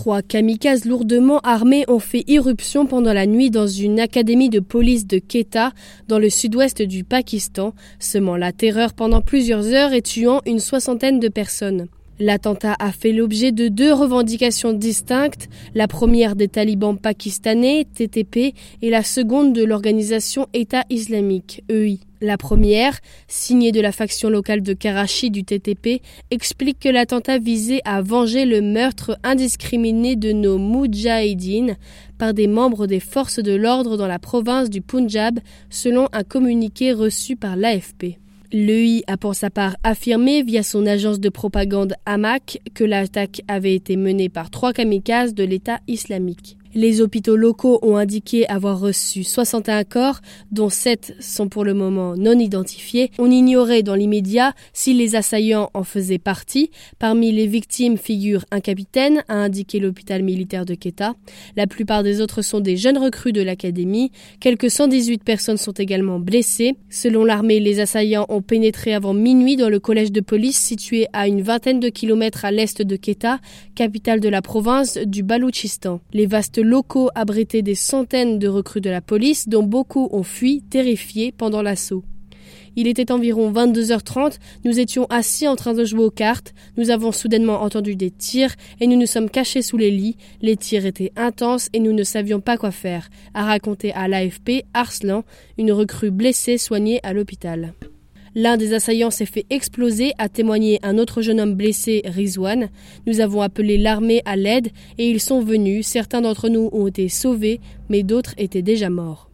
Trois kamikazes lourdement armés ont fait irruption pendant la nuit dans une académie de police de Quetta, dans le sud-ouest du Pakistan, semant la terreur pendant plusieurs heures et tuant une soixantaine de personnes. L'attentat a fait l'objet de deux revendications distinctes, la première des talibans pakistanais, TTP, et la seconde de l'organisation État islamique, EI. La première, signée de la faction locale de Karachi du TTP, explique que l'attentat visait à venger le meurtre indiscriminé de nos Moudjahidines par des membres des forces de l'ordre dans la province du Punjab, selon un communiqué reçu par l'AFP. L'EI a pour sa part affirmé via son agence de propagande AMAC que l'attaque avait été menée par trois kamikazes de l'État islamique. Les hôpitaux locaux ont indiqué avoir reçu 61 corps, dont 7 sont pour le moment non identifiés. On ignorait dans l'immédiat si les assaillants en faisaient partie. Parmi les victimes figure un capitaine, a indiqué l'hôpital militaire de Quetta. La plupart des autres sont des jeunes recrues de l'académie. Quelques 118 personnes sont également blessées. Selon l'armée, les assaillants ont pénétré avant minuit dans le collège de police situé à une vingtaine de kilomètres à l'est de Quetta, capitale de la province du Baloutchistan. Locaux abritaient des centaines de recrues de la police, dont beaucoup ont fui, terrifiés, pendant l'assaut. Il était environ 22h30, nous étions assis en train de jouer aux cartes, nous avons soudainement entendu des tirs et nous nous sommes cachés sous les lits. Les tirs étaient intenses et nous ne savions pas quoi faire, a raconté à l'AFP Arslan, une recrue blessée soignée à l'hôpital. L'un des assaillants s'est fait exploser, a témoigné un autre jeune homme blessé, Rizwan. Nous avons appelé l'armée à l'aide et ils sont venus. Certains d'entre nous ont été sauvés, mais d'autres étaient déjà morts.